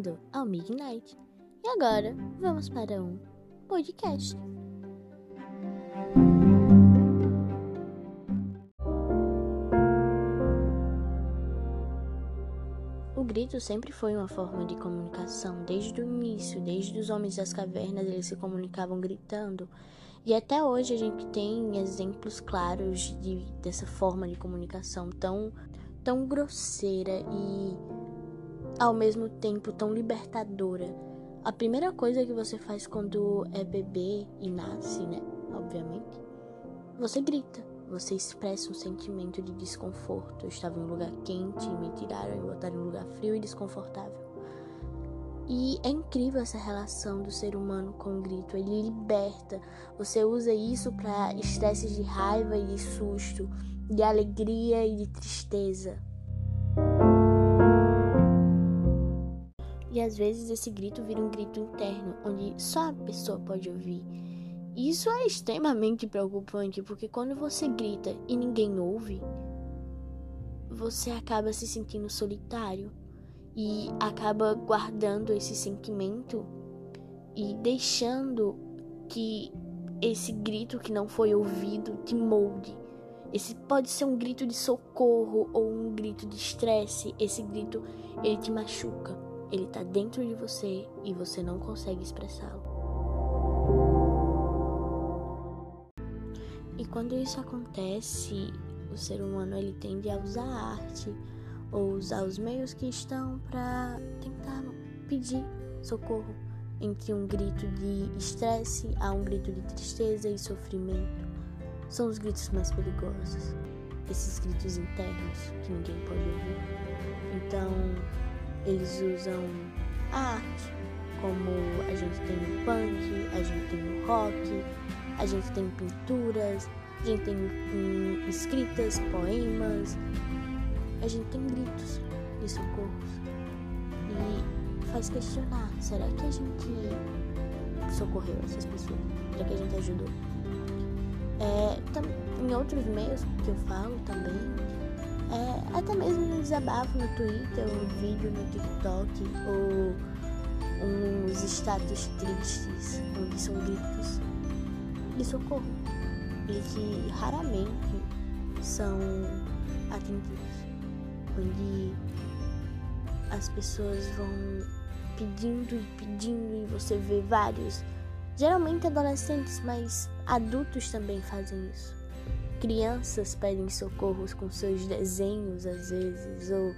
bem-vindo ao Midnight. E agora, vamos para um podcast. O grito sempre foi uma forma de comunicação, desde o início, desde os homens das cavernas, eles se comunicavam gritando. E até hoje a gente tem exemplos claros de, dessa forma de comunicação tão, tão grosseira e ao mesmo tempo tão libertadora. A primeira coisa que você faz quando é bebê e nasce, né? Obviamente, você grita, você expressa um sentimento de desconforto. Eu estava em um lugar quente e me tiraram e botaram em um lugar frio e desconfortável. E é incrível essa relação do ser humano com o grito. Ele liberta. Você usa isso para estresses de raiva e de susto, de alegria e de tristeza. E às vezes esse grito vira um grito interno, onde só a pessoa pode ouvir. Isso é extremamente preocupante, porque quando você grita e ninguém ouve, você acaba se sentindo solitário e acaba guardando esse sentimento e deixando que esse grito que não foi ouvido te molde. Esse pode ser um grito de socorro ou um grito de estresse. Esse grito ele te machuca. Ele está dentro de você e você não consegue expressá-lo. E quando isso acontece, o ser humano ele tende a usar a arte ou usar os meios que estão para tentar pedir socorro entre um grito de estresse a um grito de tristeza e sofrimento. São os gritos mais perigosos, esses gritos internos que ninguém pode eles usam a arte, como a gente tem no punk, a gente tem no rock, a gente tem pinturas, a gente tem hum, escritas, poemas, a gente tem gritos de socorros. E faz questionar, será que a gente socorreu essas pessoas? Será que a gente ajudou? É, em outros meios que eu falo também, é, até mesmo no desabafo no Twitter, um vídeo no TikTok ou uns status tristes, onde são gritos de socorro e que raramente são atendidos, onde as pessoas vão pedindo e pedindo e você vê vários, geralmente adolescentes, mas adultos também fazem isso Crianças pedem socorros com seus desenhos, às vezes, ou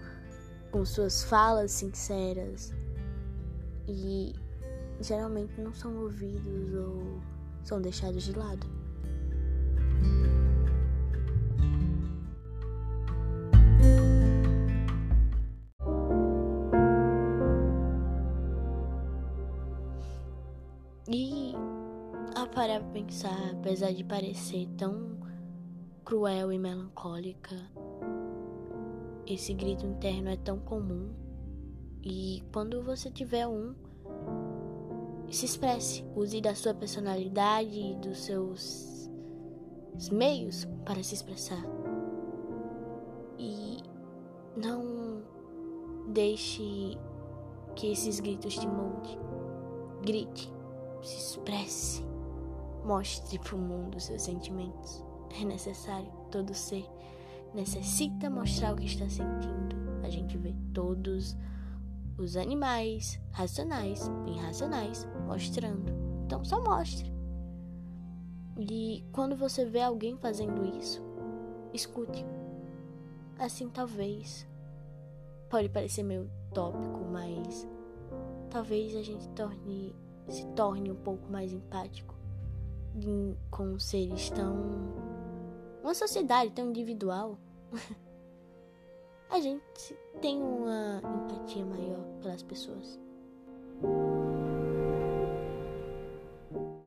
com suas falas sinceras. E geralmente não são ouvidos ou são deixados de lado. E a parar pra pensar, apesar de parecer tão cruel e melancólica. Esse grito interno é tão comum e quando você tiver um, se expresse, use da sua personalidade e dos seus meios para se expressar. E não deixe que esses gritos te molde. Grite, se expresse, mostre para o mundo seus sentimentos. É necessário, todo ser necessita mostrar o que está sentindo. A gente vê todos os animais, racionais e irracionais, mostrando. Então só mostre. E quando você vê alguém fazendo isso, escute. Assim talvez pode parecer meio tópico, mas talvez a gente torne se torne um pouco mais empático com seres tão uma sociedade tão individual, a gente tem uma empatia maior pelas pessoas.